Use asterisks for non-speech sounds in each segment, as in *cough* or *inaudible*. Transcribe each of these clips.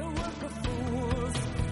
alcalde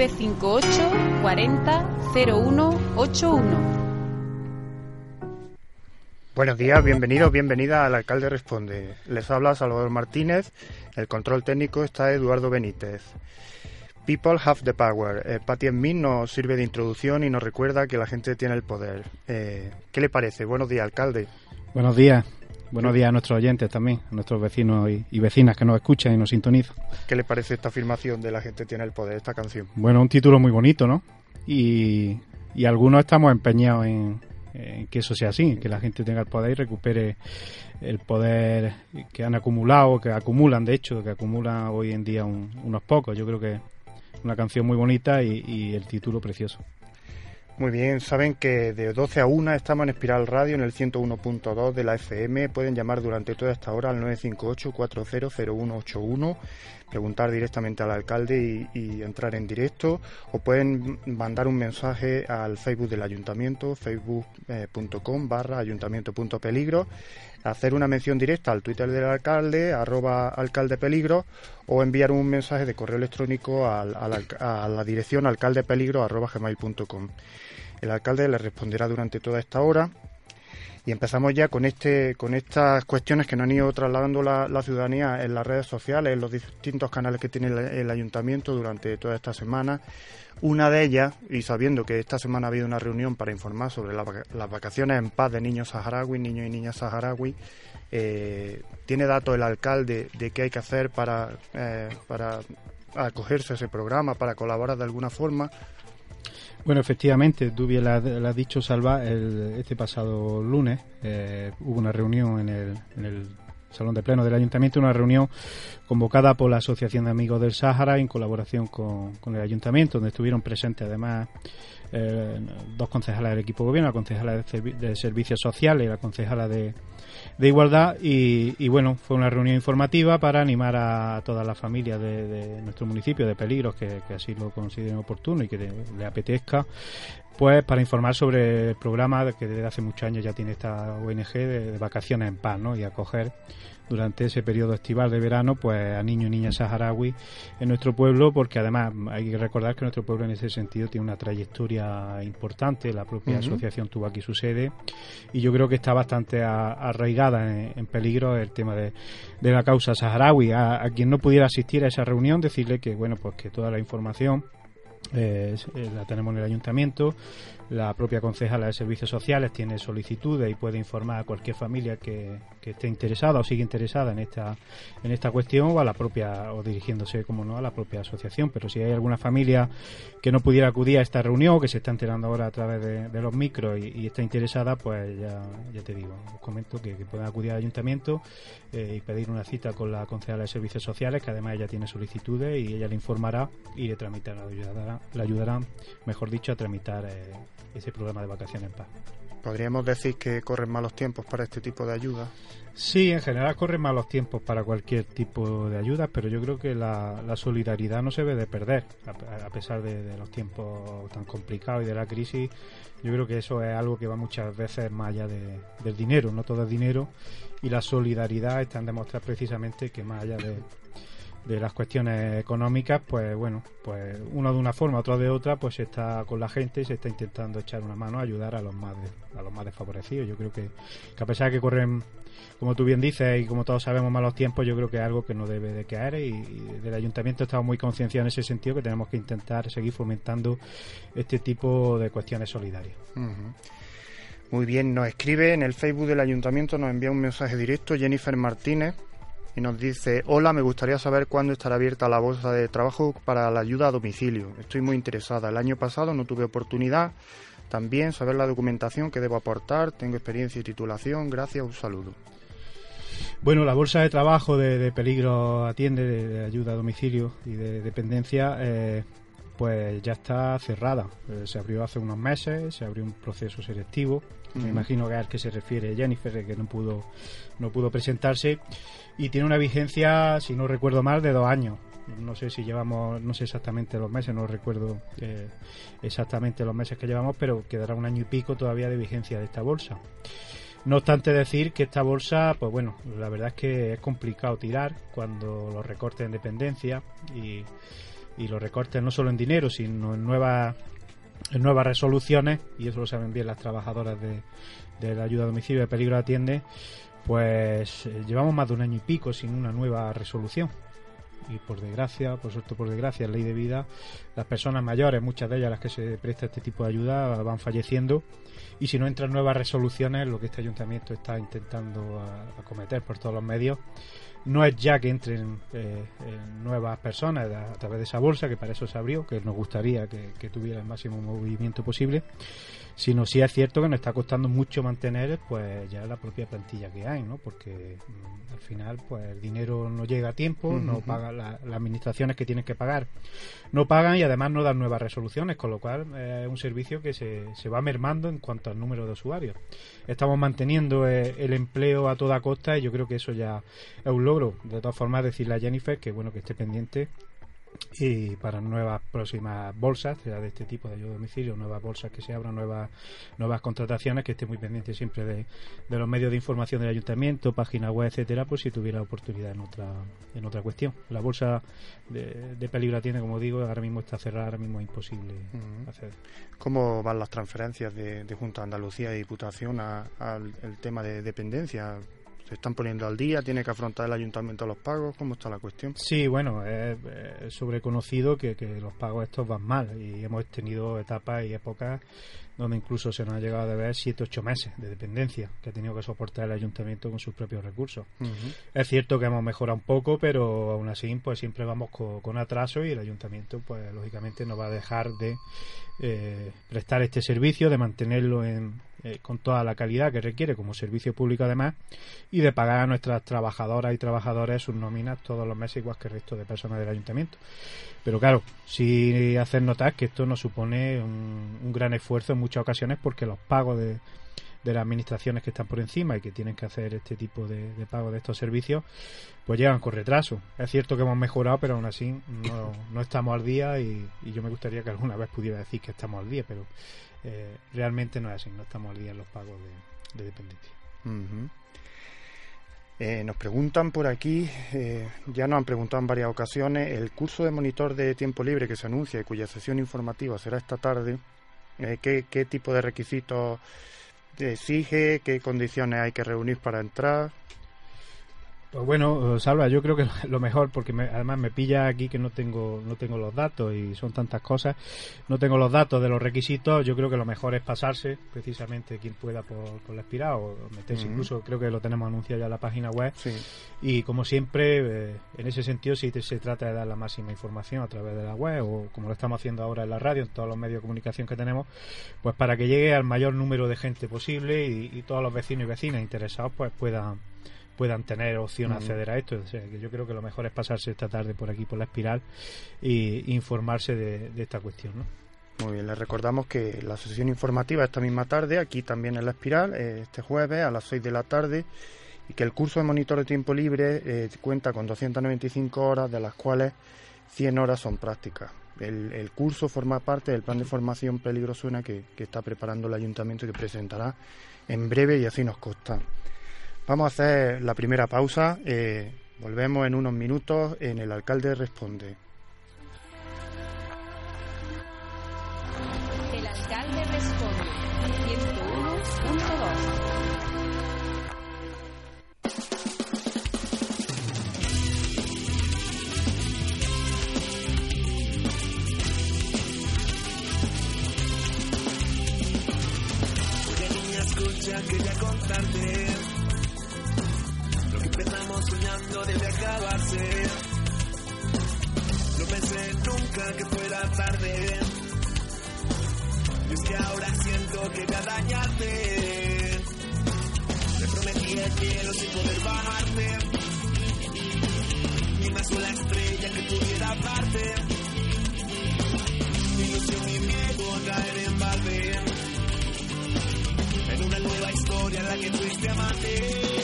958 40 0181 Buenos días, bienvenidos, bienvenida al alcalde responde. Les habla Salvador Martínez, el control técnico está Eduardo Benítez. People have the power. Eh, Patti Min nos sirve de introducción y nos recuerda que la gente tiene el poder. Eh, ¿Qué le parece? Buenos días, alcalde. Buenos días. Buenos días a nuestros oyentes también, a nuestros vecinos y, vecinas que nos escuchan y nos sintonizan. ¿Qué le parece esta afirmación de La gente tiene el poder, esta canción? Bueno, un título muy bonito, ¿no? Y, algunos estamos empeñados en, que eso sea así, que la gente tenga el poder y recupere el poder que han acumulado, que acumulan, de hecho, que acumulan hoy en día unos pocos. Yo creo que una canción muy bonita y el título precioso. Muy bien, saben que de 12 a 1 estamos en Espiral Radio en el 101.2 de la FM. Pueden llamar durante toda esta hora al 958-400181, preguntar directamente al alcalde y, entrar en directo. O pueden mandar un mensaje al Facebook del ayuntamiento, facebook.com barra ayuntamiento.peligro, hacer una mención directa al Twitter del alcalde, arroba alcalde peligro, o enviar un mensaje de correo electrónico a la dirección alcaldepeligro. El alcalde le responderá durante toda esta hora y empezamos ya con este con estas cuestiones que nos han ido trasladando la, ciudadanía en las redes sociales, en los distintos canales que tiene el, ayuntamiento durante toda esta semana. Una de ellas, y sabiendo que esta semana ha habido una reunión para informar sobre las vacaciones en paz de niños saharauis, niños y niñas saharauis, eh, tiene datos el alcalde de qué hay que hacer para, eh, para acogerse a ese programa, para colaborar de alguna forma. Bueno, efectivamente, tú bien lo has dicho, Salva, este pasado lunes eh, hubo una reunión en el, en el Salón de Pleno del Ayuntamiento, una reunión convocada por la Asociación de Amigos del Sáhara en colaboración con, con el Ayuntamiento, donde estuvieron presentes además eh, dos concejales del equipo de gobierno, la concejala de, Servicios Sociales y la concejala de, de Igualdad. Y, bueno, fue una reunión informativa para animar a todas las familias de, nuestro municipio de peligros que, así lo consideren oportuno y que le apetezca pues para informar sobre el programa que desde hace muchos años ya tiene esta ONG de, vacaciones en paz, ¿no? Y acoger durante ese periodo estival de verano pues a niños y niñas saharauis en nuestro pueblo porque además hay que recordar que nuestro pueblo en ese sentido tiene una trayectoria importante la propia asociación tuvo aquí su sede y yo creo que está bastante arraigada en, peligro el tema de, la causa saharaui a, a, quien no pudiera asistir a esa reunión decirle que bueno pues que toda la información eh, la tenemos en el ayuntamiento. La propia concejala de Servicios Sociales tiene solicitudes y puede informar a cualquier familia que, esté interesada o siga interesada en esta en esta cuestión o a la propia o dirigiéndose como no a la propia asociación. Pero si hay alguna familia que no pudiera acudir a esta reunión que se está enterando ahora a través de, los micros y, está interesada, pues ya, ya te digo, os comento que, pueden acudir al ayuntamiento eh, y pedir una cita con la concejala de Servicios Sociales, que además ella tiene solicitudes y ella le informará y le tramitará, le ayudará, le mejor dicho, a tramitar eh, ese programa de vacaciones en paz. ¿Podríamos decir que corren malos tiempos para este tipo de ayuda? Sí, en general corren malos tiempos para cualquier tipo de ayuda, pero yo creo que la, solidaridad no se debe de perder, a, pesar de, los tiempos tan complicados y de la crisis. Yo creo que eso es algo que va muchas veces más allá del dinero, no todo es dinero, y la solidaridad está en demostrar precisamente que más allá de, de las cuestiones económicas, pues bueno, pues uno de una forma, otro de otra, pues se está con la gente y se está intentando echar una mano ayudar a los más a los más desfavorecidos. Yo creo que, a pesar de que corren, como tú bien dices y como todos sabemos, malos tiempos, yo creo que es algo que no debe de caer y, del ayuntamiento estamos muy concienciados en ese sentido que tenemos que intentar seguir fomentando este tipo de cuestiones solidarias. Muy bien, nos escribe en el Facebook del ayuntamiento, nos envía un mensaje directo Jennifer Martínez y nos dice, hola, me gustaría saber cuándo estará abierta la bolsa de trabajo para la ayuda a domicilio. Estoy muy interesada. El año pasado no tuve oportunidad. También saber la documentación que debo aportar. Tengo experiencia y titulación. Gracias, un saludo. Bueno, la bolsa de trabajo de, peligro atiende, de, ayuda a domicilio y de dependencia, eh, pues ya está cerrada. Eh, se abrió hace unos meses, se abrió un proceso selectivo. Me imagino que es al que se refiere Jennifer, que no pudo, no pudo presentarse y tiene una vigencia, si no recuerdo mal, de dos años. No sé si llevamos, no sé exactamente los meses, no recuerdo eh, exactamente los meses que llevamos, pero quedará un año y pico todavía de vigencia de esta bolsa. No obstante decir que esta bolsa, pues bueno, la verdad es que es complicado tirar cuando los recortes en dependencia y, y los recortes no solo en dinero, sino en nuevas nuevas resoluciones, y eso lo saben bien las trabajadoras de, de la ayuda a domicilio de peligro atiende, pues eh, llevamos más de un año y pico sin una nueva resolución. Y por desgracia, por suerte por desgracia, ley de vida, las personas mayores, muchas de ellas las que se presta este tipo de ayuda, van falleciendo. Y si no entran nuevas resoluciones, lo que este ayuntamiento está intentando acometer por todos los medios, no es ya que entren eh, nuevas personas a, través de esa bolsa, que para eso se abrió, que nos gustaría que, que tuviera el máximo movimiento posible, sino sí es cierto que nos está costando mucho mantener pues ya la propia plantilla que hay, ¿no? Porque mm, al final pues el dinero no llega a tiempo, no paga las administraciones que tienen que pagar, no pagan y además no dan nuevas resoluciones, con lo cual eh, es un servicio que se, se va mermando en cuanto al número de usuarios. Estamos manteniendo eh, el empleo a toda costa y yo creo que eso ya es un logro. De todas formas, decirle a Jennifer que bueno que esté pendiente y para nuevas próximas bolsas, sea de este tipo de ayuda a domicilio, nuevas bolsas que se abran, nuevas nuevas contrataciones, que esté muy pendiente siempre de, los medios de información del ayuntamiento, página web, etcétera, pues si tuviera oportunidad en otra en otra cuestión. La bolsa de, de peligro tiene, como digo, ahora mismo está cerrada, ahora mismo es imposible hacer. ¿Cómo van las transferencias de, Junta de Andalucía y Diputación al tema de dependencia? ¿Se están poniendo al día? ¿Tiene que afrontar el ayuntamiento los pagos? ¿Cómo está la cuestión? Sí, bueno, es, sobreconocido que, que, los pagos estos van mal y hemos tenido etapas y épocas donde incluso se nos ha llegado a deber 7 ocho meses de dependencia que ha tenido que soportar el ayuntamiento con sus propios recursos. Es cierto que hemos mejorado un poco, pero aún así pues siempre vamos con, atraso y el ayuntamiento pues lógicamente no va a dejar de eh, prestar este servicio, de mantenerlo en, eh, con toda la calidad que requiere como servicio público además y de pagar a nuestras trabajadoras y trabajadores sus nóminas todos los meses igual que el resto de personas del ayuntamiento. Pero claro, sí hacer notar que esto nos supone un, gran esfuerzo en muchas ocasiones porque los pagos de, de las administraciones que están por encima y que tienen que hacer este tipo de, de pago de estos servicios, pues llegan con retraso. Es cierto que hemos mejorado, pero aún así no, no estamos al día y, y, yo me gustaría que alguna vez pudiera decir que estamos al día, pero eh, realmente no es así, no estamos al día en los pagos de, dependencia. Eh, nos preguntan por aquí, eh, ya nos han preguntado en varias ocasiones, el curso de monitor de tiempo libre que se anuncia y cuya sesión informativa será esta tarde, ¿qué, ¿qué, tipo de requisitos exige? ¿Qué condiciones hay que reunir para entrar? Pues bueno, Salva, yo creo que *laughs* lo mejor, porque además me pilla aquí que no tengo, no tengo los datos y son tantas cosas, no tengo los datos de los requisitos, yo creo que lo mejor es pasarse, precisamente quien pueda por, por la espiral o meterse incluso, creo que lo tenemos anunciado ya en la página web. Y como siempre, eh, en ese sentido, si se trata de dar la máxima información a través de la web o como lo estamos haciendo ahora en la radio, en todos los medios de comunicación que tenemos, pues para que llegue al mayor número de gente posible y, y todos los vecinos y vecinas interesados pues puedan puedan tener opción a acceder a esto. que yo creo que lo mejor es pasarse esta tarde por aquí, por la espiral, e informarse de, esta cuestión. ¿no? Muy bien, les recordamos que la sesión informativa esta misma tarde, aquí también en la espiral, eh, este jueves a las 6 de la tarde, y que el curso de monitor de tiempo libre eh, cuenta con 295 horas, de las cuales 100 horas son prácticas. El, curso forma parte del plan de formación peligrosuna que, que está preparando el ayuntamiento y que presentará en breve y así nos consta. Vamos a hacer la primera pausa. Eh, volvemos en unos minutos en El Alcalde Responde. Que fuera tarde. Y es que ahora siento que voy a dañarte. Me prometí el cielo sin poder bajarte. Ni una sola estrella que pudiera darte. Mi ilusión y miedo a caer en balde. En una nueva historia en la que fuiste amante.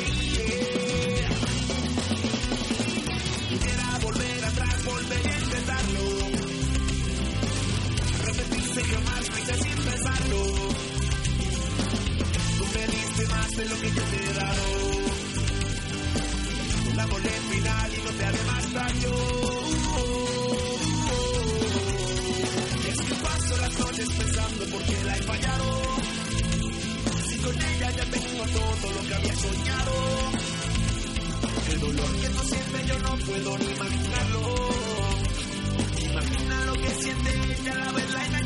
De lo que yo te he dado. La volé final y no te haré más daño. Es que paso las noches pensando por qué la he fallado. Si con ella ya tengo todo lo que había soñado. El dolor que no siente yo no puedo ni imaginarlo. Imagina lo que siente ella al haberla engañado.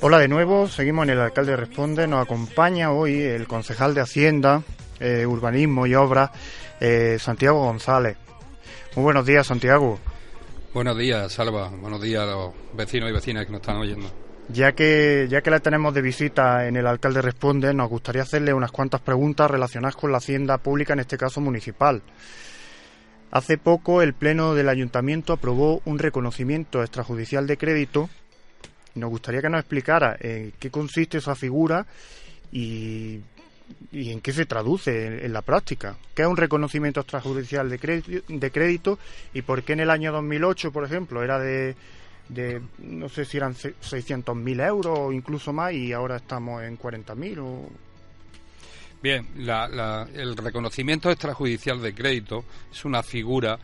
Hola de nuevo, seguimos en el Alcalde Responde. Nos acompaña hoy el concejal de Hacienda, eh, Urbanismo y Obras, eh, Santiago González. Muy buenos días, Santiago. Buenos días, Salva. Buenos días a los vecinos y vecinas que nos están oyendo. Ya que, ya que la tenemos de visita en el Alcalde Responde, nos gustaría hacerle unas cuantas preguntas relacionadas con la hacienda pública, en este caso municipal. Hace poco el Pleno del Ayuntamiento aprobó un reconocimiento extrajudicial de crédito. Nos gustaría que nos explicara en qué consiste esa figura y, y en qué se traduce en, la práctica. ¿Qué es un reconocimiento extrajudicial de crédito, de crédito y por qué en el año 2008, por ejemplo, era de, de no sé si eran se- 600.000 euros o incluso más y ahora estamos en 40.000 o... Bien, la- la- el reconocimiento extrajudicial de crédito es una figura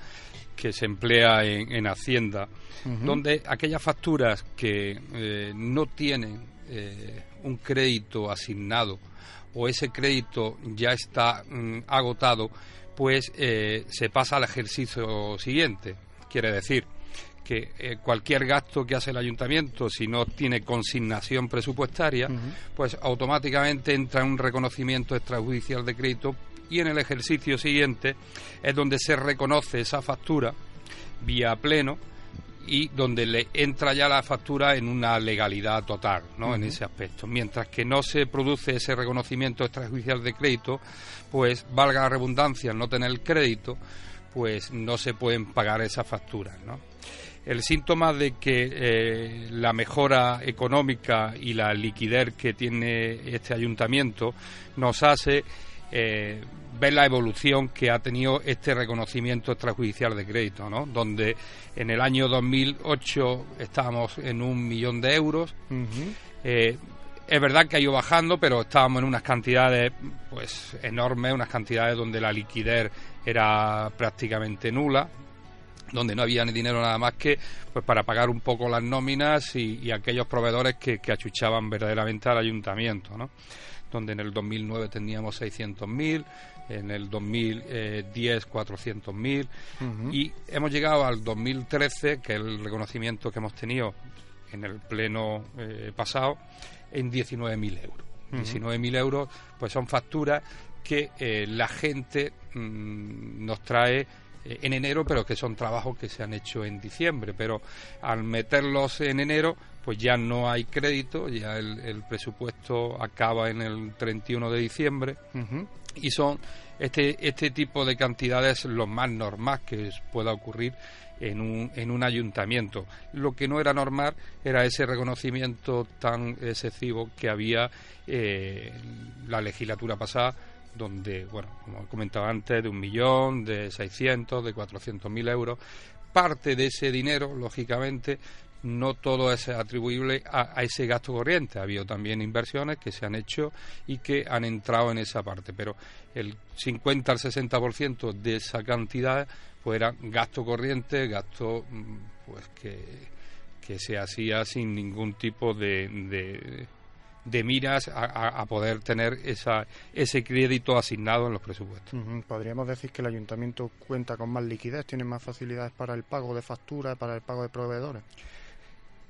que se emplea en, en Hacienda, donde aquellas facturas que eh, no tienen eh, un crédito asignado o ese crédito ya está mm, agotado, pues eh, se pasa al ejercicio siguiente. Quiere decir que eh, cualquier gasto que hace el ayuntamiento, si no tiene consignación presupuestaria, pues automáticamente entra en un reconocimiento extrajudicial de crédito y en el ejercicio siguiente es donde se reconoce esa factura vía pleno y donde le entra ya la factura en una legalidad total, ¿no? En ese aspecto. Mientras que no se produce ese reconocimiento extrajudicial de crédito, pues valga la redundancia, al no tener el crédito, pues no se pueden pagar esas facturas, ¿no? El síntoma de que eh, la mejora económica y la liquidez que tiene este ayuntamiento nos hace eh, ver la evolución que ha tenido este reconocimiento extrajudicial de crédito, ¿no? Donde en el año 2008 estábamos en un millón de euros. Eh, es verdad que ha ido bajando, pero estábamos en unas cantidades pues enormes, unas cantidades donde la liquidez era prácticamente nula, donde no había ni dinero nada más que pues para pagar un poco las nóminas y, y aquellos proveedores que, que achuchaban verdaderamente al ayuntamiento, ¿no? donde en el 2009 teníamos 600.000, en el 2010 400.000 y hemos llegado al 2013, que es el reconocimiento que hemos tenido en el pleno eh, pasado, en 19.000 euros. 19.000 euros pues son facturas que eh, la gente mm, nos trae eh, en enero, pero que son trabajos que se han hecho en diciembre. Pero al meterlos en enero, pues ya no hay crédito, ya el, el presupuesto acaba en el 31 de diciembre y son este, este tipo de cantidades lo más normal que pueda ocurrir en un, en un ayuntamiento. Lo que no era normal era ese reconocimiento tan excesivo que había eh, la legislatura pasada, donde, bueno, como comentaba antes, de un millón, de 600, de 400 mil euros. Parte de ese dinero, lógicamente, no todo es atribuible a, ese gasto corriente. Ha habido también inversiones que se han hecho y que han entrado en esa parte, pero el 50 al 60% de esa cantidad pues gasto corriente, gasto mm, pues que, que se hacía sin ningún tipo de, de, de miras a, a- poder tener esa, ese crédito asignado en los presupuestos. Podríamos decir que el ayuntamiento cuenta con más liquidez, tiene más facilidades para el pago de facturas, para el pago de proveedores.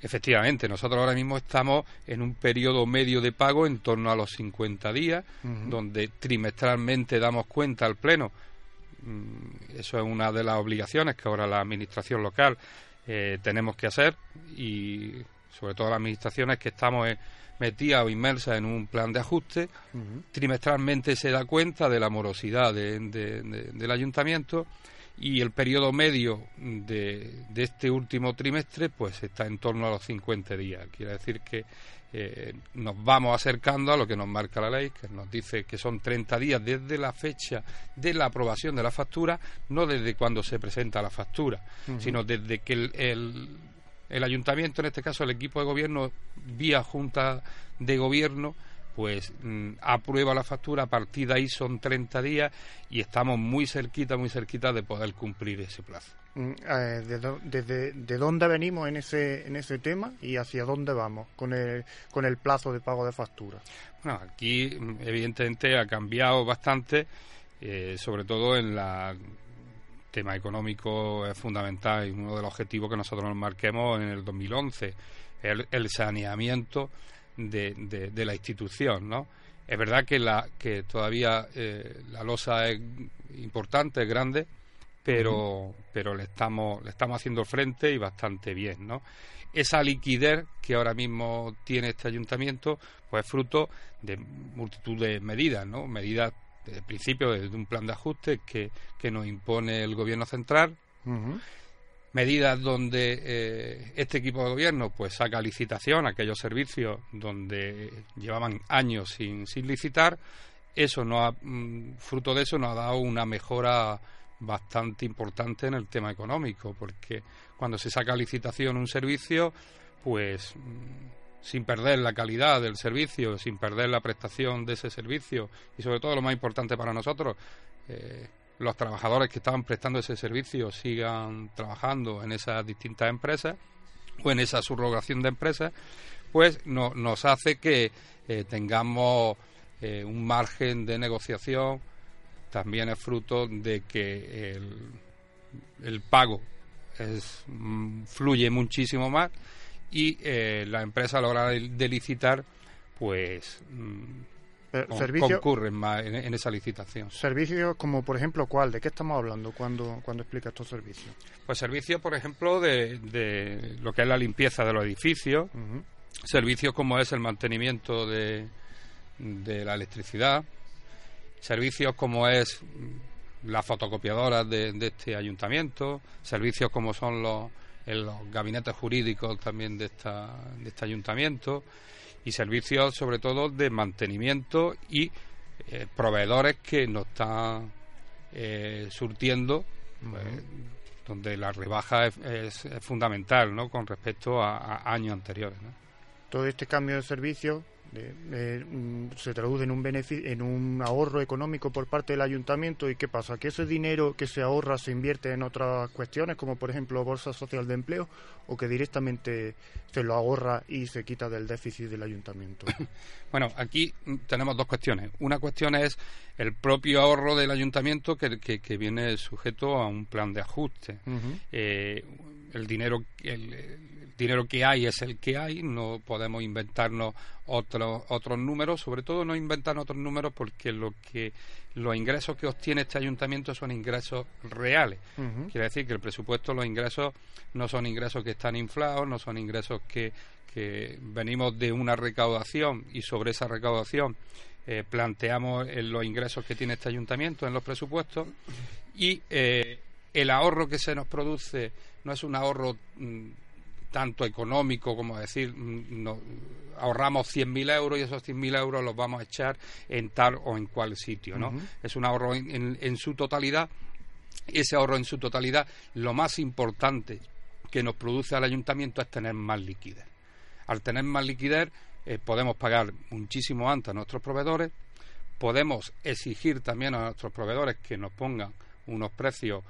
Efectivamente, nosotros ahora mismo estamos en un periodo medio de pago en torno a los 50 días, donde trimestralmente damos cuenta al Pleno. Mm, Eso es una de las obligaciones que ahora la Administración local eh, tenemos que hacer y sobre todo las administraciones que estamos eh, metidas o inmersas en un plan de ajuste. Trimestralmente se da cuenta de la morosidad de- de- de- del ayuntamiento y el periodo medio de, de este último trimestre pues está en torno a los 50 días. Quiere decir que eh, nos vamos acercando a lo que nos marca la ley, que nos dice que son 30 días desde la fecha de la aprobación de la factura, no desde cuando se presenta la factura, sino desde que el, el, el ayuntamiento, en este caso el equipo de gobierno, vía junta de gobierno, pues mm, aprueba la factura, a partir de ahí son 30 días y estamos muy cerquita, muy cerquita de poder cumplir ese plazo. Mm, eh, de, de dónde venimos en ese, en ese tema y hacia dónde vamos con el, con el plazo de pago de facturas. Bueno, aquí mm, evidentemente ha cambiado bastante, eh, sobre todo en la tema económico es fundamental y uno de los objetivos que nosotros nos marquemos en el 2011, el, el saneamiento de, de- de la institución, ¿no? Es verdad que la que todavía eh, la losa es importante, es grande, pero pero le estamos le estamos haciendo frente y bastante bien, ¿no? Esa liquidez que ahora mismo tiene este ayuntamiento, pues es fruto de multitud de medidas, ¿no? Medidas de principio desde un plan de ajuste que, que nos impone el gobierno central. Medidas donde eh, este equipo de gobierno pues saca licitación aquellos servicios donde llevaban años sin, licitar eso no ha, mm, fruto de eso nos ha dado una mejora bastante importante en el tema económico porque cuando se saca licitación un servicio pues mm, sin perder la calidad del servicio sin perder la prestación de ese servicio y sobre todo lo más importante para nosotros eh, los trabajadores que estaban prestando ese servicio sigan trabajando en esas distintas empresas o en esa subrogación de empresas, pues no- nos hace que eh, tengamos eh, un margen de negociación. También es fruto de que el, pago mm, fluye muchísimo más y eh, la empresa a la hora de, licitar, pues mm, Eh, con- servicio- concurren más en- en esa licitación. Servicios como, por ejemplo, ¿cuál? ¿De qué estamos hablando cuando, cuando explica estos servicios? Pues servicios, por ejemplo, de, de lo que es la limpieza de los edificios, Ujú. servicios como es el mantenimiento de, de la electricidad, servicios como es las fotocopiadoras de, de este ayuntamiento, servicios como son los, en los gabinetes jurídicos también de, esta, de este ayuntamiento y servicios sobre todo de mantenimiento y eh, proveedores que nos están eh, surtiendo pues, donde la rebaja es, es- es fundamental ¿no? con respecto a, a años anteriores. ¿no? Todo este cambio de servicio de- eh, mm, se traduce en un beneficio, en un ahorro económico por parte del ayuntamiento y qué pasa que ese dinero que se ahorra se invierte en otras cuestiones como por ejemplo bolsa social de empleo o que directamente se lo ahorra y se quita del déficit del ayuntamiento *coughs* Bueno, aquí tenemos dos cuestiones. Una cuestión es el propio ahorro del ayuntamiento que, que- que viene sujeto a un plan de ajuste. Eh, el dinero el dinero que hay es el que hay, no podemos inventarnos otra los otros números, sobre todo no inventan otros números porque lo que los ingresos que obtiene este ayuntamiento son ingresos reales. Quiere decir que el presupuesto, los ingresos no son ingresos que están inflados, no son ingresos que, que venimos de una recaudación y sobre esa recaudación eh, planteamos los ingresos que tiene este ayuntamiento en los presupuestos y eh, el ahorro que se nos produce no es un ahorro mm, tanto económico como decir, mm, ahorramos 100.000 euros y esos 100.000 euros los vamos a echar en tal o en cual sitio, ¿no? Es un ahorro en, su totalidad. Ese ahorro en su totalidad, lo más importante que nos produce al ayuntamiento es tener más liquidez. Al tener más liquidez, eh, podemos pagar muchísimo antes a nuestros proveedores, podemos exigir también a nuestros proveedores que nos pongan unos precios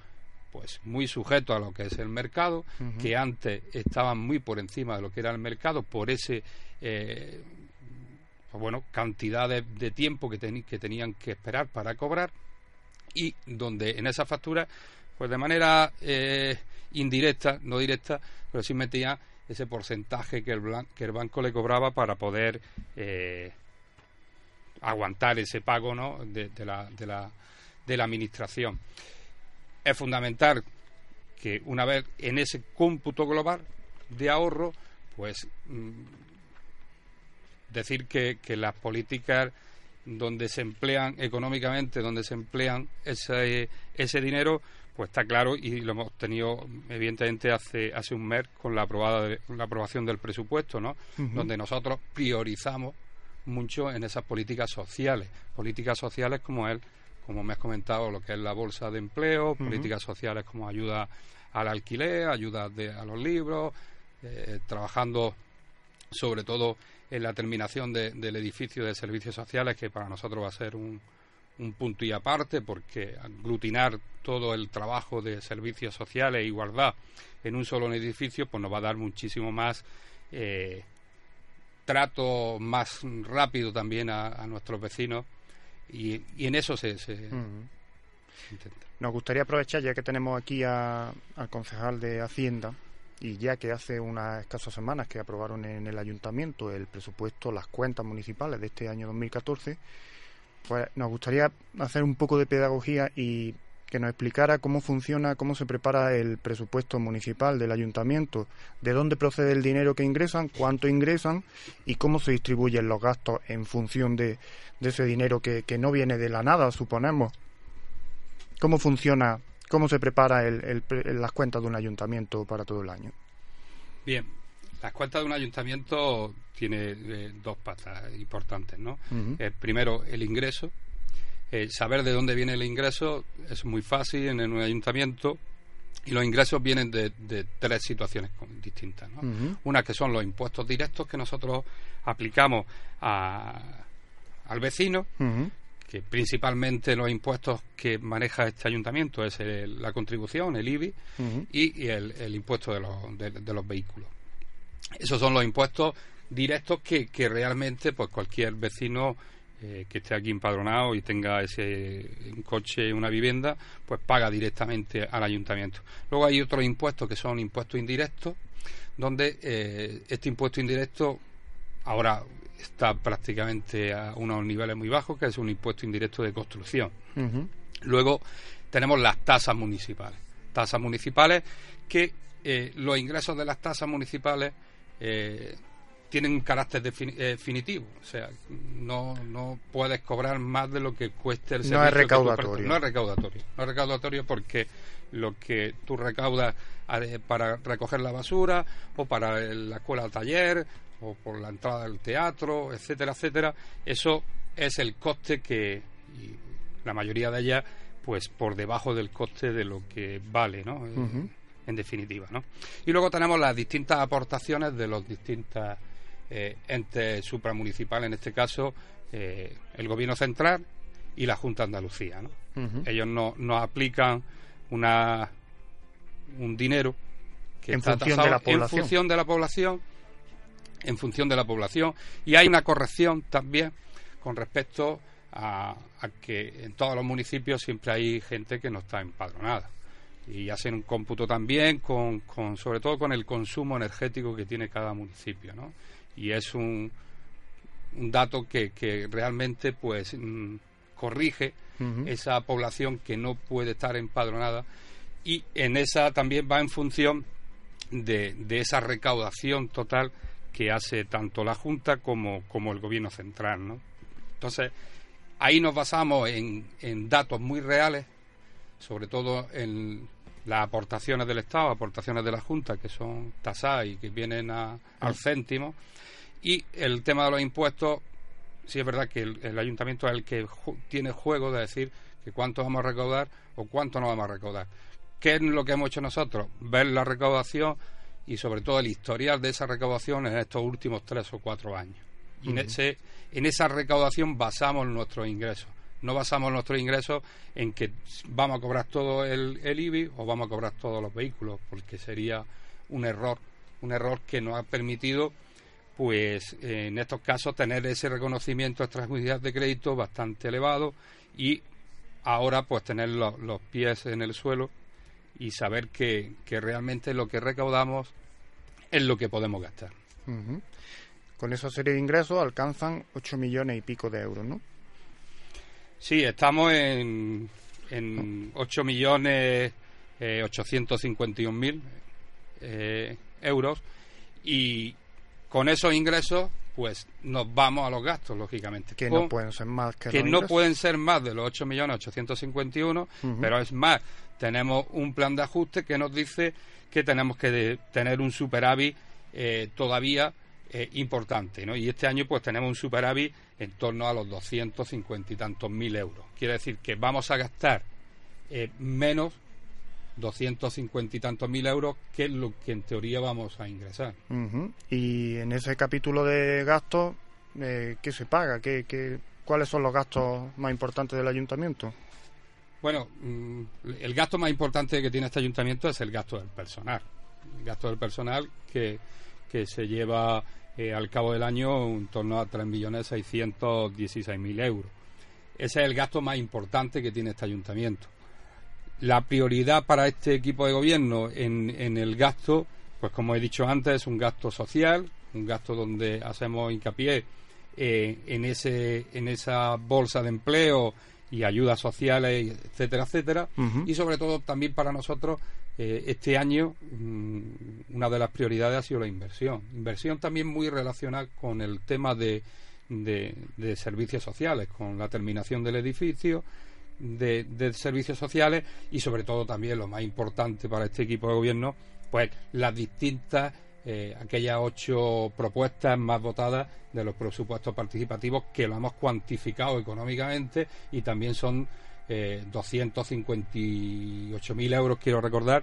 pues muy sujeto a lo que es el mercado, que antes estaban muy por encima de lo que era el mercado por ese eh, pues bueno cantidad de, tiempo que, que tenían que esperar para cobrar y donde en esa factura pues de manera eh, indirecta, no directa, pero sí metía ese porcentaje que el, que el banco le cobraba para poder eh, aguantar ese pago ¿no? de, la, de, la, de la administración es fundamental que una vez en ese cómputo global de ahorro, pues mm, decir que, las políticas donde se emplean económicamente, donde se emplean ese, ese dinero, pues está claro y lo hemos tenido evidentemente hace hace un mes con la aprobada la aprobación del presupuesto, ¿no? Donde nosotros priorizamos mucho en esas políticas sociales, políticas sociales como el como me has comentado, lo que es la bolsa de empleo, políticas sociales como ayuda al alquiler, ayuda a los libros, eh, trabajando sobre todo en la terminación del edificio de servicios sociales, que para nosotros va a ser un, punto y aparte, porque aglutinar todo el trabajo de servicios sociales e igualdad en un solo edificio, pues nos va a dar muchísimo más eh, trato más rápido también a nuestros vecinos y, en eso se, intenta. Nos gustaría aprovechar, ya que tenemos aquí al concejal de Hacienda, y ya que hace unas escasas semanas que aprobaron en el ayuntamiento el presupuesto, las cuentas municipales de este año 2014, pues nos gustaría hacer un poco de pedagogía y que nos explicara cómo funciona, cómo se prepara el presupuesto municipal del ayuntamiento, de dónde procede el dinero que ingresan, cuánto ingresan y cómo se distribuyen los gastos en función de, ese dinero que, no viene de la nada, suponemos. ¿Cómo funciona, cómo se prepara el, las cuentas de un ayuntamiento para todo el año? Bien, las cuentas de un ayuntamiento tiene eh, dos patas importantes, ¿no? Eh, primero, el ingreso, eh, saber de dónde viene el ingreso es muy fácil en un ayuntamiento y los ingresos vienen de, tres situaciones distintas. Una que son los impuestos directos que nosotros aplicamos al vecino, que principalmente los impuestos que maneja este ayuntamiento es la contribución, el IBI, y, el, impuesto de los, de, los vehículos. Esos son los impuestos directos que, que realmente pues cualquier vecino eh, que esté aquí empadronado y tenga ese un coche, una vivienda, pues paga directamente al ayuntamiento. Luego hay otros impuestos que son impuestos indirectos, donde eh, este impuesto indirecto ahora está prácticamente a unos niveles muy bajos, que es un impuesto indirecto de construcción. Luego tenemos las tasas municipales. Tasas municipales que eh, los ingresos de las tasas municipales tienen un carácter definitivo. O sea, no, no puedes cobrar más de lo que cueste el servicio. No es recaudatorio. No es recaudatorio. No es recaudatorio porque lo que tú recaudas eh, para recoger la basura o para la escuela taller o por la entrada del teatro, etcétera, etcétera, eso es el coste que y la mayoría de ellas pues por debajo del coste de lo que vale, ¿no? En definitiva, ¿no? Y luego tenemos las distintas aportaciones de los distintas eh, ente supramunicipal, en este caso eh, el Gobierno Central y la Junta de Andalucía. Ellos no, nos aplican una, un dinero que en está función de la en función de la población en función de la población y hay una corrección también con respecto a, que en todos los municipios siempre hay gente que no está empadronada y hacen un cómputo también con, con sobre todo con el consumo energético que tiene cada municipio ¿no? Y es un un dato que, que realmente pues mm, corrige esa población que no puede estar empadronada y en esa también va en función de, de esa recaudación total que hace tanto la Junta como, como el Gobierno Central. ¿no? Entonces, ahí nos basamos en, en datos muy reales, sobre todo en las aportaciones del Estado, aportaciones de la Junta, que son tasadas y que vienen a- al céntimo, y el tema de los impuestos, sí es verdad que el, el ayuntamiento es el que ju- tiene juego de decir que cuánto vamos a recaudar o cuánto no vamos a recaudar. ¿Qué es lo que hemos hecho nosotros? Ver la recaudación y sobre todo el historial de esa recaudación en estos últimos tres o cuatro años. Y en, ese, en esa recaudación basamos nuestros ingresos. No basamos nuestros ingresos en que vamos a cobrar todo el, IBI o vamos a cobrar todos los vehículos, porque sería un error, un error que nos ha permitido pues en estos casos tener ese reconocimiento extrajudicial de crédito bastante elevado y ahora pues tener lo- los pies en el suelo y saber que, realmente lo que recaudamos es lo que podemos gastar. Con esa serie de ingresos alcanzan 8 millones y pico de euros, ¿no? Sí, estamos en, en 8 millones eh, 851 mil eh, euros y con esos ingresos pues nos vamos a los gastos, lógicamente. Que no pueden ser más que, que los no ingresos. pueden ser más de los 8 millones 851, Ujú. pero es más, tenemos un plan de ajuste que nos dice que tenemos que de- tener un superávit eh, todavía eh, importante, ¿no? Y este año pues tenemos un superávit en torno a los 250 y tantos mil euros. Quiere decir que vamos a gastar eh, menos 250 y tantos mil euros que lo que en teoría vamos a ingresar. Y en ese capítulo de gastos, eh, ¿qué se paga? ¿Qué, qué, ¿Cuáles son los gastos más importantes del ayuntamiento? Bueno, mm, el gasto más importante que tiene este ayuntamiento es el gasto del personal. El gasto del personal que, que se lleva eh, al cabo del año en torno a 3.616.000 euros. Ese es el gasto más importante que tiene este ayuntamiento. La prioridad para este equipo de gobierno en, en el gasto, pues como he dicho antes, es un gasto social, un gasto donde hacemos hincapié eh, en, ese, en esa bolsa de empleo y ayudas sociales, etcétera, etcétera. Y sobre todo también para nosotros, eh, este año, mm, una de las prioridades ha sido la inversión. Inversión también muy relacionada con el tema de, de, de servicios sociales, con la terminación del edificio, de, de servicios sociales y sobre todo también lo más importante para este equipo de gobierno, pues las distintas, eh, aquellas ocho propuestas más votadas de los presupuestos participativos que lo hemos cuantificado económicamente y también son eh, 258.000 euros, quiero recordar,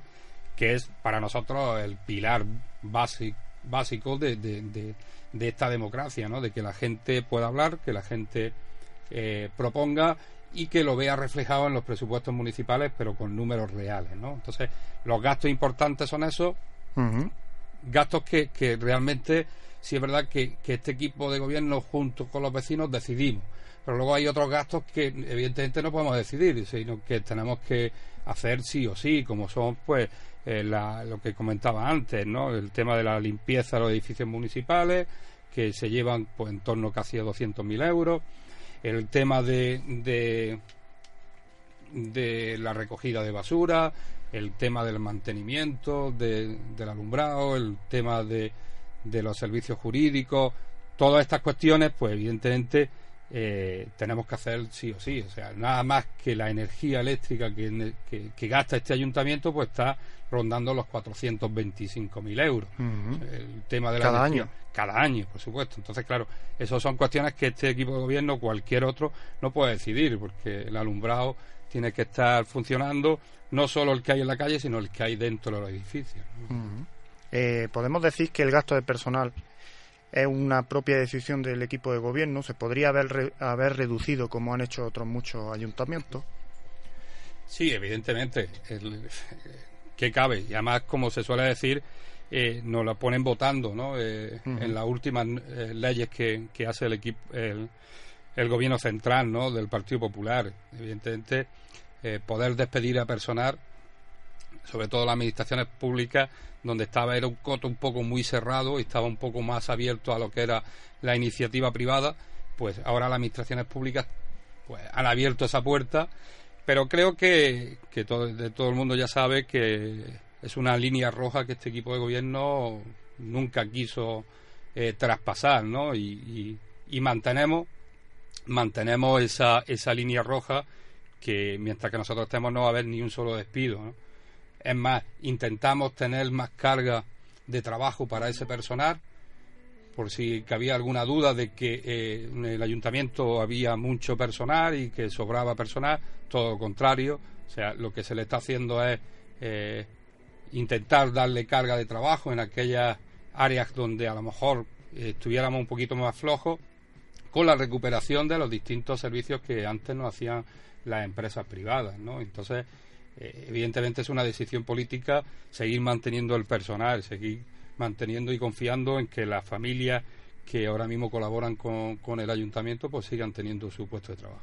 que es para nosotros el pilar básico básico de, de- de- de esta democracia, ¿no? De que la gente pueda hablar, que la gente eh, proponga y que lo vea reflejado en los presupuestos municipales, pero con números reales, ¿no? Entonces, los gastos importantes son esos, gastos que, que realmente sí es verdad que, que este equipo de gobierno junto con los vecinos decidimos pero luego hay otros gastos que evidentemente no podemos decidir sino que tenemos que hacer sí o sí como son pues eh, la- lo que comentaba antes no el tema de la limpieza de los edificios municipales que se llevan pues en torno casi a 200.000 euros. El tema de, de la recogida de basura, el tema del mantenimiento de- del alumbrado, el tema de, de los servicios jurídicos, todas estas cuestiones, pues evidentemente eh, tenemos que hacer sí o sí. O sea, nada más que la energía eléctrica que, ne- que- que gasta este ayuntamiento, pues está rondando los 425.000 euros. Ujú. El tema de la Cada energía- año. Cada año, por supuesto. Entonces, claro, esas son cuestiones que este equipo de gobierno cualquier otro no puede decidir, porque el alumbrado tiene que estar funcionando, no solo el que hay en la calle, sino el que hay dentro de los edificios. Eh, Podemos decir que el gasto de personal es una propia decisión del equipo de gobierno. Se podría haber, re- haber reducido como han hecho otros muchos ayuntamientos. Sí, evidentemente. El, ¿Qué cabe? Y además, como se suele decir, eh, nos la ponen votando, ¿no? Eh. En las últimas eh, leyes que, que hace el equipo, el, el gobierno central, ¿no? Del Partido Popular. Evidentemente, eh, poder despedir a personal sobre todo las administraciones públicas, donde estaba era un coto un poco muy cerrado y estaba un poco más abierto a lo que era la iniciativa privada, pues ahora las administraciones públicas pues han abierto esa puerta, pero creo que, que todo, de todo el mundo ya sabe que es una línea roja que este equipo de gobierno nunca quiso eh, traspasar, ¿no? Y, y, mantenemos mantenemos esa, esa línea roja que mientras que nosotros estemos no va a haber ni un solo despido. ¿no? Es más, intentamos tener más carga de trabajo para ese personal, por si había alguna duda de que eh, en el ayuntamiento había mucho personal y que sobraba personal, todo lo contrario. O sea, lo que se le está haciendo es eh, intentar darle carga de trabajo en aquellas áreas donde a lo mejor eh, estuviéramos un poquito más flojos con la recuperación de los distintos servicios que antes no hacían las empresas privadas, ¿no? Entonces, eh, evidentemente es una decisión política seguir manteniendo el personal, seguir manteniendo y confiando en que las familias que ahora mismo colaboran con, con el ayuntamiento pues sigan teniendo su puesto de trabajo.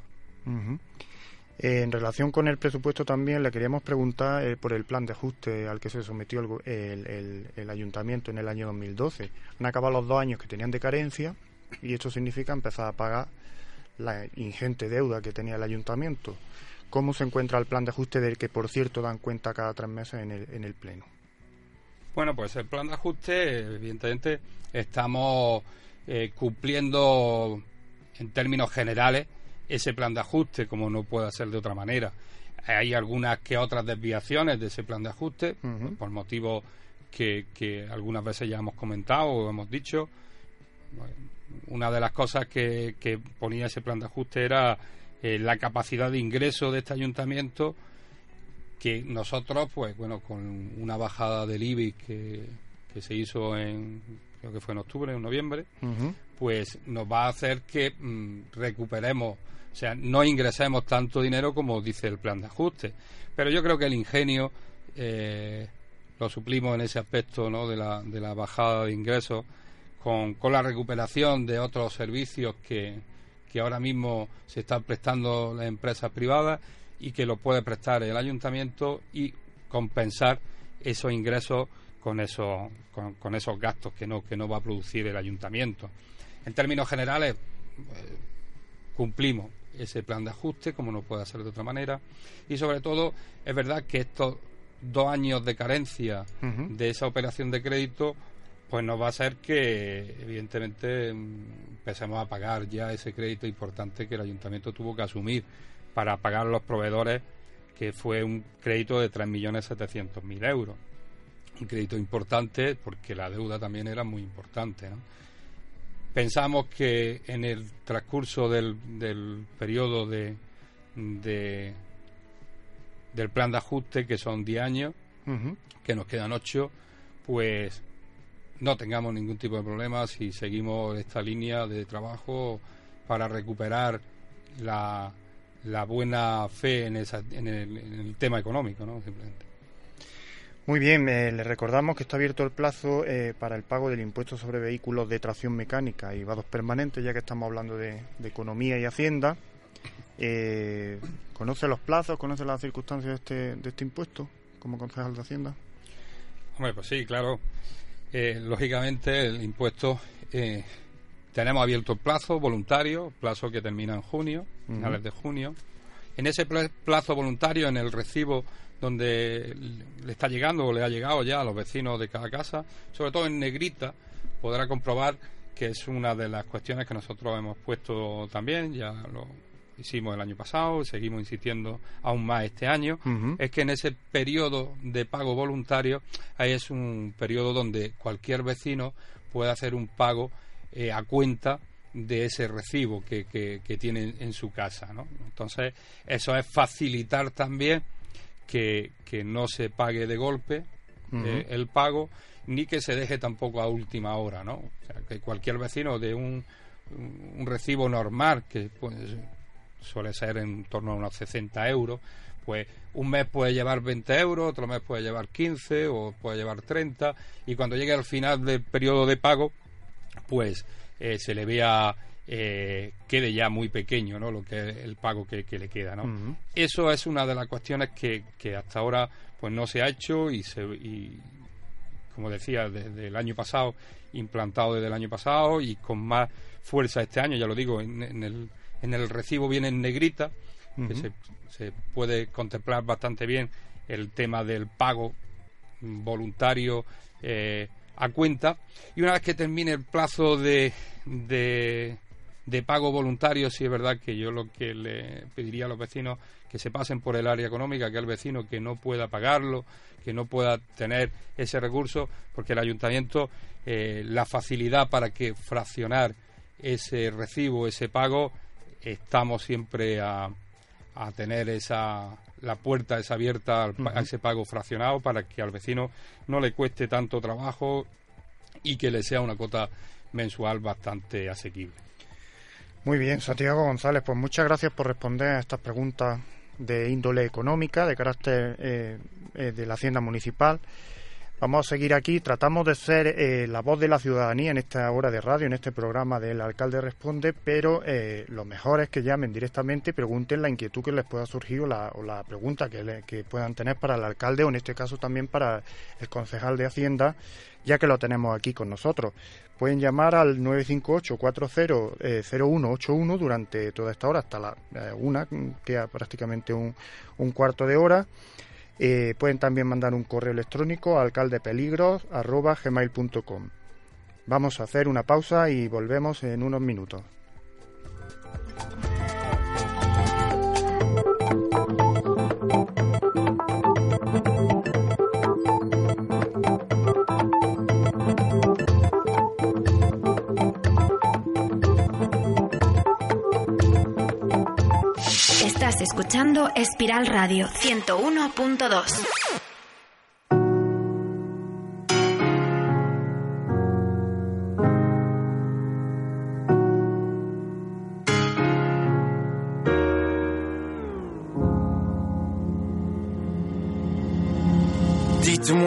Eh, en relación con el presupuesto también le queríamos preguntar eh, por el plan de ajuste al que se sometió el, el, ayuntamiento en el año 2012. Han acabado los dos años que tenían de carencia y esto significa empezar a pagar la ingente deuda que tenía el ayuntamiento. ¿Cómo se encuentra el plan de ajuste del que, por cierto, dan cuenta cada tres meses en el, en el Pleno? Bueno, pues el plan de ajuste, evidentemente, estamos eh, cumpliendo en términos generales ese plan de ajuste, como no puede ser de otra manera. Hay algunas que otras desviaciones de ese plan de ajuste, por motivos que, que, algunas veces ya hemos comentado o hemos dicho. Una de las cosas que, que ponía ese plan de ajuste era eh, la capacidad de ingreso de este ayuntamiento que nosotros, pues bueno, con una bajada del IBI que, que se hizo en, creo que fue en octubre, en noviembre, pues nos va a hacer que mm, recuperemos o sea, no ingresemos tanto dinero como dice el plan de ajuste. Pero yo creo que el ingenio eh, lo suplimos en ese aspecto ¿no? de, la, de la bajada de ingresos con, con la recuperación de otros servicios que, que ahora mismo se están prestando las empresas privadas y que lo puede prestar el ayuntamiento y compensar esos ingresos con esos, con, con esos gastos que no, que no va a producir el ayuntamiento. En términos generales, eh, cumplimos ese plan de ajuste, como no puede ser de otra manera. Y sobre todo, es verdad que estos dos años de carencia de esa operación de crédito, pues nos va a hacer que, evidentemente, empecemos a pagar ya ese crédito importante que el ayuntamiento tuvo que asumir para pagar a los proveedores, que fue un crédito de 3.700.000 euros. Un crédito importante porque la deuda también era muy importante, ¿no? Pensamos que en el transcurso del, del periodo de, del plan de ajuste, que son 10 años, que nos quedan 8, pues no tengamos ningún tipo de problema si seguimos esta línea de trabajo para recuperar la, la buena fe en, esa, en, el, en el tema económico, ¿no? Simplemente. Muy bien, eh, le recordamos que está abierto el plazo eh, para el pago del impuesto sobre vehículos de tracción mecánica y vados permanentes, ya que estamos hablando de, economía y hacienda. Eh, ¿Conoce los plazos, conoce las circunstancias de este, de este impuesto como concejal de Hacienda? Hombre, pues sí, claro. Lógicamente, el impuesto tenemos abierto el plazo voluntario, plazo que termina en junio, finales de junio. En ese plazo voluntario, en el recibo donde le está llegando o le ha llegado ya a los vecinos de cada casa, sobre todo en negrita, podrá comprobar que es una de las cuestiones que nosotros hemos puesto también, ya lo hicimos el año pasado, y seguimos insistiendo aún más este año, es que en ese periodo de pago voluntario, ahí es un periodo donde cualquier vecino puede hacer un pago eh, a cuenta de ese recibo que, que, que tiene en su casa. ¿no? Entonces, eso es facilitar también que, que no se pague de golpe eh, el pago ni que se deje tampoco a última hora, ¿no? O sea, que cualquier vecino de un, un recibo normal, que pues, suele ser en torno a unos 60 euros, pues un mes puede llevar 20 euros, otro mes puede llevar 15 o puede llevar 30 y cuando llegue al final del periodo de pago, pues eh, se le vea eh, quede ya muy pequeño, ¿no? Lo que es el pago que, le queda, ¿no? Eso es una de las cuestiones que, que, hasta ahora pues no se ha hecho y, se, y como decía, desde el año pasado, implantado desde el año pasado y con más fuerza este año, ya lo digo, en, el, en el recibo viene en negrita, que se, se puede contemplar bastante bien el tema del pago voluntario eh, a cuenta. Y una vez que termine el plazo de, de, de, pago voluntario, sí es verdad que yo lo que le pediría a los vecinos que se pasen por el área económica, que el vecino que no pueda pagarlo, que no pueda tener ese recurso, porque el ayuntamiento, eh, la facilidad para que fraccionar ese recibo, ese pago, estamos siempre a, a tener esa la puerta es abierta a ese pago fraccionado para que al vecino no le cueste tanto trabajo y que le sea una cuota mensual bastante asequible. Muy bien, Santiago González, pues muchas gracias por responder a estas preguntas de índole económica, de carácter eh, eh, de la Hacienda Municipal. Vamos a seguir aquí. Tratamos de ser eh, la voz de la ciudadanía en esta hora de radio, en este programa del alcalde responde, pero eh, lo mejor es que llamen directamente pregunten la inquietud que les pueda surgir o la, pregunta que, que, puedan tener para el alcalde o en este caso también para el concejal de Hacienda, ya que lo tenemos aquí con nosotros. Pueden llamar al 958-400181 eh, durante toda esta hora, hasta la una, queda prácticamente un, un cuarto de hora. Eh, pueden también mandar un correo electrónico a alcaldepeligros.gmail.com. Vamos a hacer una pausa y volvemos en unos minutos. Escuchando Espiral Radio 101.2.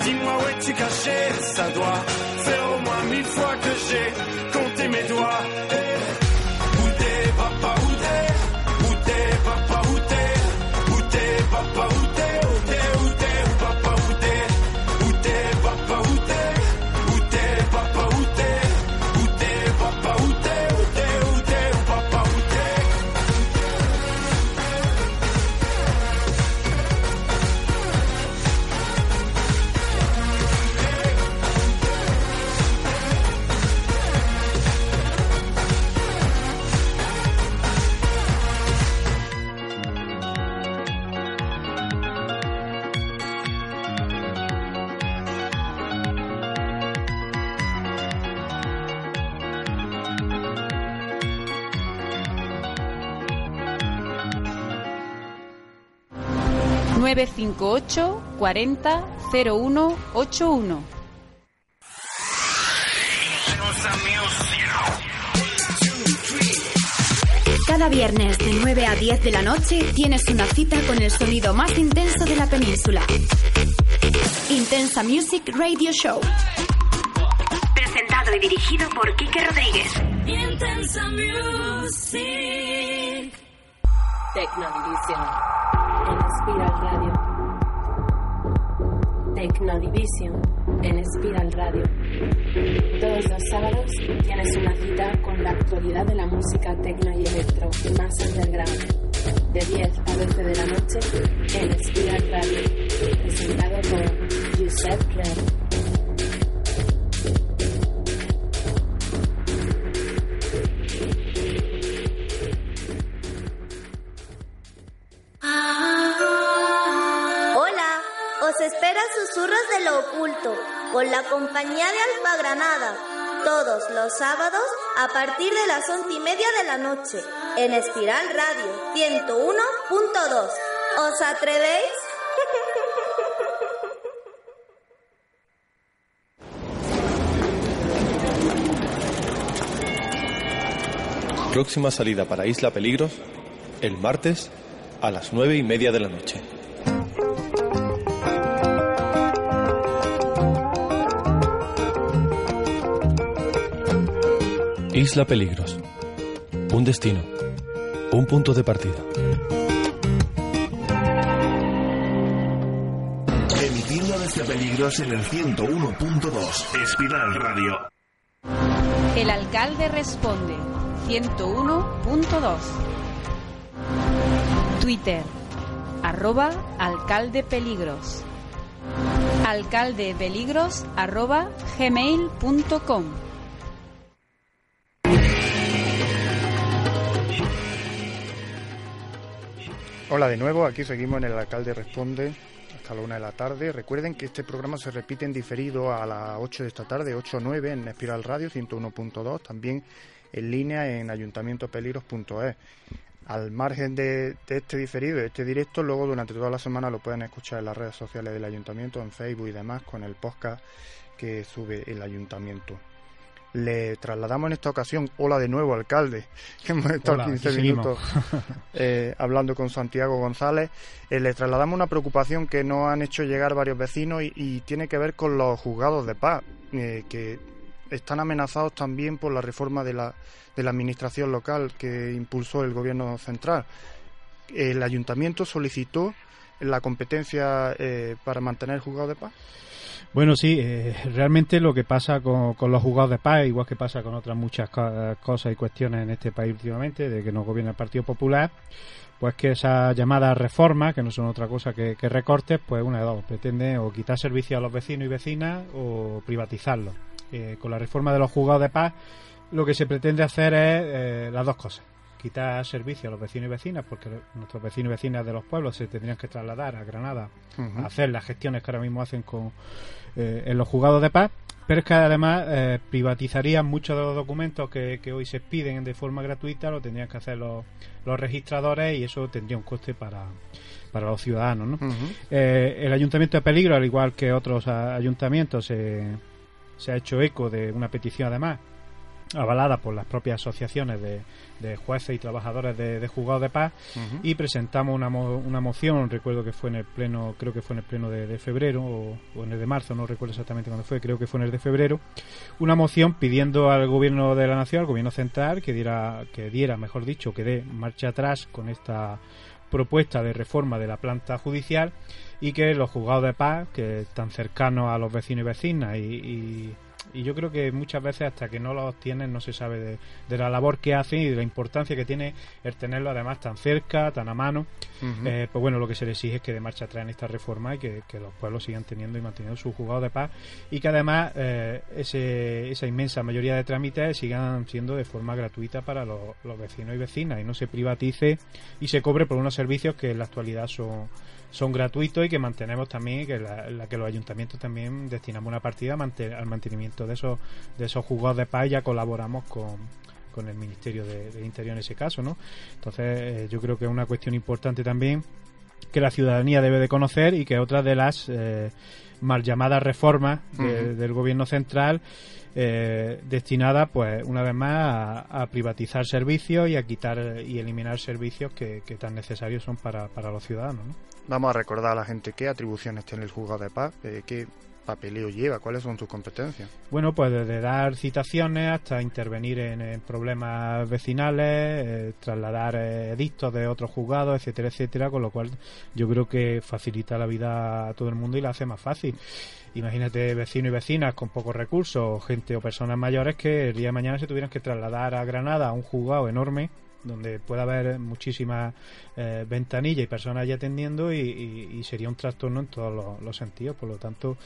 Dis-moi où es-tu caché? Ça doit faire au moins mille fois que j'ai compté mes doigts. Eh, 958 40 01 81. Cada viernes de 9 a 10 de la noche tienes una cita con el sonido más intenso de la península. Intensa Music Radio Show. Presentado y dirigido por Quique Rodríguez. Intensa Music. Tecno en Espiral Radio. Tecnodivision. En Espiral Radio. Todos los sábados tienes una cita con la actualidad de la música tecno y electro más underground. De 10 a 12 de la noche en Espiral Radio. Presentado por Giuseppe Red. Oculto, con la compañía de Alfa Granada, todos los sábados a partir de las once y media de la noche, en Espiral Radio 101.2. ¿Os atrevéis? Próxima salida para Isla Peligros el martes a las nueve y media de la noche. Isla Peligros. Un destino. Un punto de partida. Emitiendo desde Peligros en el 101.2 Espiral Radio. El alcalde responde 101.2. Twitter arroba alcalde peligros. Alcalde peligros arroba gmail.com. Hola de nuevo, aquí seguimos en el Alcalde Responde hasta la una de la tarde. Recuerden que este programa se repite en diferido a las 8 de esta tarde, 8 o 9 en Espiral Radio 101.2, también en línea en ayuntamientopeligros.es. Al margen de, de este diferido, de este directo, luego durante toda la semana lo pueden escuchar en las redes sociales del ayuntamiento, en Facebook y demás, con el podcast que sube el ayuntamiento. Le trasladamos en esta ocasión, hola de nuevo, alcalde, que *laughs* hemos estado Hola, 15 aquí seguimos. minutos *laughs* eh, hablando con Santiago González. Eh, le trasladamos una preocupación que nos han hecho llegar varios vecinos y, y tiene que ver con los juzgados de paz, eh, que están amenazados también por la reforma de la, de la administración local que impulsó el gobierno central. El ayuntamiento solicitó la competencia eh, para mantener el juzgado de paz. Bueno, sí, eh, realmente lo que pasa con, los juzgados de paz, igual que pasa con otras muchas co- cosas y cuestiones en este país últimamente, de que nos gobierna el Partido Popular, pues que esa llamada reforma, que no son otra cosa que, que recortes, pues una de dos, pretende o quitar servicios a los vecinos y vecinas o privatizarlos. Eh, con la reforma de los juzgados de paz, lo que se pretende hacer es eh, las dos cosas. Quitar servicios a los vecinos y vecinas, porque nuestros vecinos y vecinas de los pueblos se tendrían que trasladar a Granada a hacer las gestiones que ahora mismo hacen con eh, en los juzgados de paz, pero es que además eh, privatizarían muchos de los documentos que, que hoy se piden de forma gratuita, lo tendrían que hacer los, los registradores y eso tendría un coste para, para los ciudadanos. ¿no? Eh, el Ayuntamiento de Peligro, al igual que otros ayuntamientos, se, se ha hecho eco de una petición además avalada por las propias asociaciones de, de jueces y trabajadores de, de juzgados de paz y presentamos una, mo- una moción, recuerdo que fue en el pleno, creo que fue en el pleno de, de febrero o, o en el de marzo, no recuerdo exactamente cuándo fue, creo que fue en el de febrero, una moción pidiendo al gobierno de la nación, al gobierno central, que diera, que diera, mejor dicho, que dé marcha atrás con esta propuesta de reforma de la planta judicial y que los juzgados de paz, que están cercanos a los vecinos y vecinas y, y- y yo creo que muchas veces hasta que no los tienen no se sabe de, de la labor que hacen y de la importancia que tiene el tenerlo además tan cerca, tan a mano. Eh, pues bueno, lo que se le exige es que de marcha traen esta reforma y que, que los pueblos sigan teniendo y manteniendo sus juzgados de paz y que además eh, ese, esa inmensa mayoría de trámites sigan siendo de forma gratuita para los, los vecinos y vecinas y no se privatice y se cobre por unos servicios que en la actualidad son son gratuitos y que mantenemos también que la, la que los ayuntamientos también destinamos una partida al mantenimiento de esos de esos juzgados de paz ya colaboramos con con el Ministerio de, de Interior en ese caso, ¿no? Entonces, eh, yo creo que es una cuestión importante también que la ciudadanía debe de conocer y que otra de las eh, mal llamadas reformas de- del gobierno central eh, destinada pues una vez más a, a privatizar servicios y a quitar y eliminar servicios que, que tan necesarios son para, para los ciudadanos ¿no? Vamos a recordar a la gente qué atribuciones tiene el juzgado de paz, eh, qué papeleo lleva, cuáles son sus competencias. Bueno, pues desde dar citaciones hasta intervenir en, en problemas vecinales, eh, trasladar eh, edictos de otros juzgados, etcétera, etcétera, con lo cual yo creo que facilita la vida a todo el mundo y la hace más fácil. Imagínate vecinos y vecinas con pocos recursos, gente o personas mayores que el día de mañana se tuvieran que trasladar a Granada a un juzgado enorme donde pueda haber muchísimas eh, ventanillas y personas allí atendiendo y, y- y sería un trastorno en todos los, los sentidos. Por lo tanto,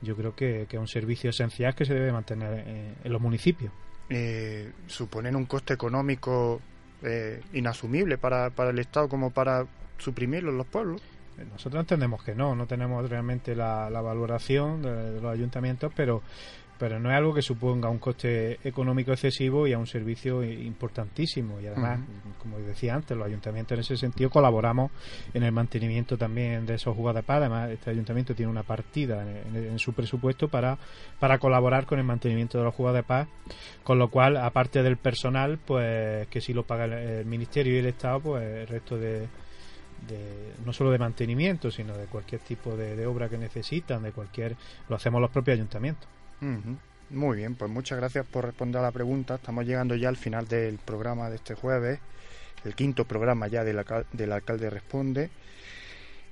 yo creo que, que es un servicio esencial que se debe mantener eh, en los municipios. Eh, suponen un coste económico eh, inasumible para, para el Estado como para suprimirlo en los pueblos. Nosotros entendemos que no, no tenemos realmente la, la valoración de, de los ayuntamientos, pero pero no es algo que suponga un coste económico excesivo y a un servicio importantísimo. Y además, como decía antes, los ayuntamientos en ese sentido colaboramos en el mantenimiento también de esos jugadas de paz. Además, este ayuntamiento tiene una partida en, en- en su presupuesto para, para colaborar con el mantenimiento de los jugadas de paz, con lo cual, aparte del personal, pues que si lo paga el, el Ministerio y el Estado, pues el resto de, de- no solo de mantenimiento, sino de cualquier tipo de, de obra que necesitan, de cualquier, lo hacemos los propios ayuntamientos. Muy bien, pues muchas gracias por responder a la pregunta. Estamos llegando ya al final del programa de este jueves, el quinto programa ya del, del alcalde responde.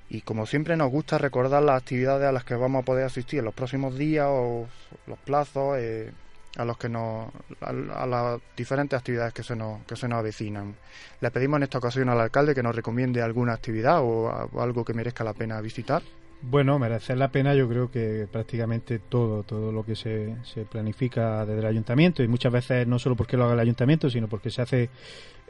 Y como siempre nos gusta recordar las actividades a las que vamos a poder asistir en los próximos días o los plazos eh, a los que nos a, a las diferentes actividades que se nos que se nos avecinan. Le pedimos en esta ocasión al alcalde que nos recomiende alguna actividad o algo que merezca la pena visitar. Bueno, merecer la pena yo creo que prácticamente todo, todo lo que se, se planifica desde el ayuntamiento y muchas veces no solo porque lo haga el ayuntamiento, sino porque se hace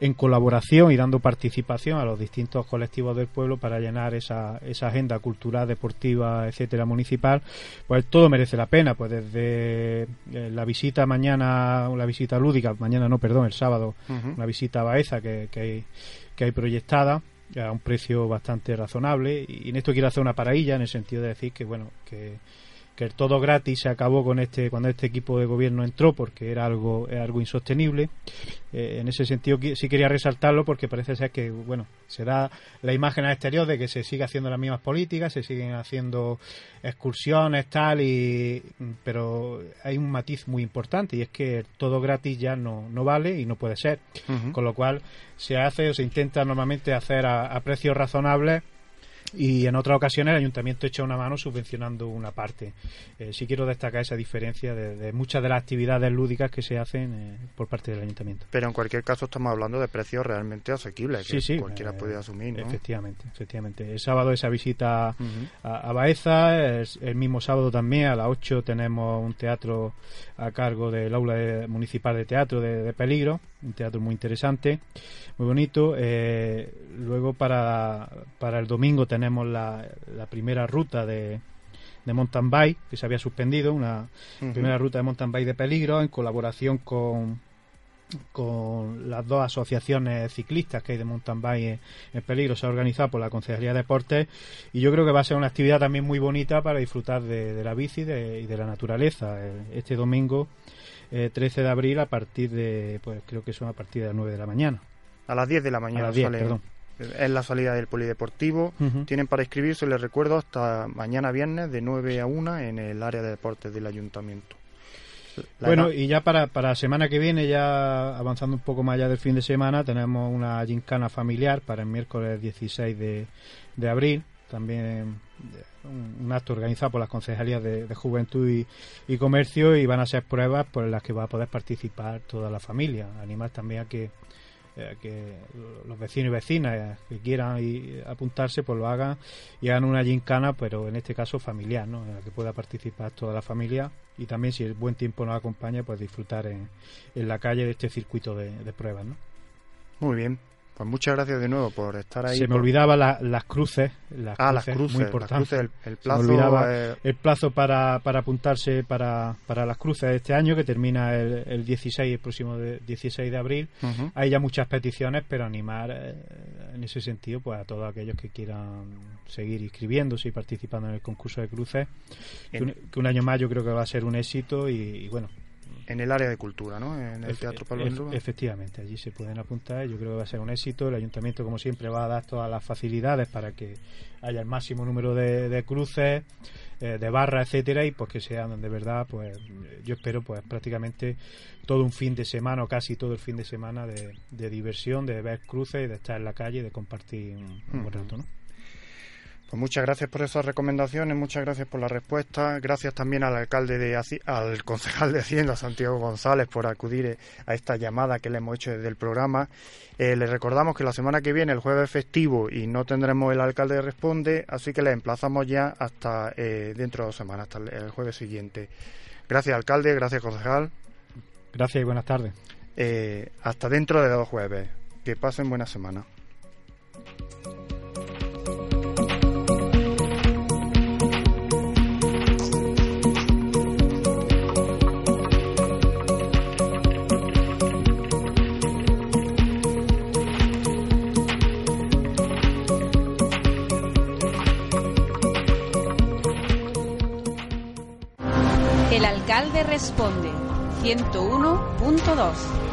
en colaboración y dando participación a los distintos colectivos del pueblo para llenar esa, esa agenda cultural, deportiva, etcétera, municipal, pues todo merece la pena, pues desde eh, la visita mañana, la visita lúdica, mañana no, perdón, el sábado, una visita a Baeza que, que hay, que hay proyectada a un precio bastante razonable y en esto quiero hacer una paradilla en el sentido de decir que bueno que, que el todo gratis se acabó con este cuando este equipo de gobierno entró porque era algo era algo insostenible. Eh, en ese sentido sí quería resaltarlo porque parece ser que bueno se da la imagen al exterior de que se sigue haciendo las mismas políticas se siguen haciendo excursiones tal y pero hay un matiz muy importante y es que el todo gratis ya no, no vale y no puede ser. Con lo cual se hace o se intenta normalmente hacer a, a precios razonables y en otras ocasiones el ayuntamiento echa una mano subvencionando una parte. Eh, sí quiero destacar esa diferencia de, de muchas de las actividades lúdicas que se hacen eh, por parte del ayuntamiento. Pero en cualquier caso estamos hablando de precios realmente asequibles Sí, que sí, cualquiera eh, puede asumir, ¿no? Efectivamente, efectivamente. El sábado esa visita a, a Baeza, el mismo sábado también a las 8 tenemos un teatro a cargo del aula de- municipal de teatro de, de Peligro, un teatro muy interesante, muy bonito. Eh, luego para, para el domingo tenemos la, la primera ruta de, de mountain bike que se había suspendido, una primera ruta de mountain bike de Peligro en colaboración con con las dos asociaciones ciclistas que hay de mountain bike en, peligro. Se ha organizado por la Consejería de Deportes y yo creo que va a ser una actividad también muy bonita para disfrutar de, la bici y de la naturaleza. Este domingo, 13 de abril, a partir de, pues creo que son a partir de las 9 de la mañana. A las 10 de la mañana. Es la salida del polideportivo. Tienen para inscribirse, les recuerdo, hasta mañana viernes de 9 a 1 en el área de deportes del ayuntamiento. bueno, y ya para, para la semana que viene, ya avanzando un poco más allá del fin de semana, tenemos una gincana familiar para el miércoles 16 de, de abril. También un, acto organizado por las concejalías de, Juventud y, y, Comercio y van a ser pruebas por las que va a poder participar toda la familia. Animar también a que eh, que los vecinos y vecinas que quieran apuntarse pues lo hagan y hagan una gincana pero en este caso familiar ¿no? en la que pueda participar toda la familia y también si el buen tiempo nos acompaña pues disfrutar en, en la calle de este circuito de, de pruebas ¿no? muy bien pues muchas gracias de nuevo por estar ahí. Se me olvidaba las cruces. Las ah, las cruces. Muy importante. el, plazo. el plazo para, para apuntarse para, para las cruces de este año, que termina el, el 16, el próximo 16 de abril. Hay ya muchas peticiones, pero animar eh, en ese sentido pues a todos aquellos que quieran seguir inscribiéndose y participando en el concurso de cruces. Que un, año más yo creo que va a ser un éxito y bueno, en el área de cultura, ¿no? En el Teatro Pablo Efectivamente, allí se pueden apuntar. Yo creo que va a ser un éxito. El ayuntamiento, como siempre, va a dar todas las facilidades para que haya el máximo número de, cruces, eh, de barras, etcétera, y pues que sean de verdad, pues yo espero, pues prácticamente todo un fin de semana o casi todo el fin de semana de, diversión, de ver cruces, de estar en la calle, de compartir un, buen rato, ¿no? Pues muchas gracias por esas recomendaciones, muchas gracias por la respuesta, gracias también al alcalde de al *laughs* concejal de Hacienda Santiago González por acudir a esta llamada que le hemos hecho desde el programa. Eh, les recordamos que la semana que viene, el jueves festivo, y no tendremos el alcalde responde, así que le emplazamos ya hasta eh, dentro de dos semanas, hasta el, jueves siguiente. Gracias alcalde, gracias concejal. Gracias y buenas tardes. Eh, hasta dentro de dos jueves. Que pasen buena semana. Responde 101.2.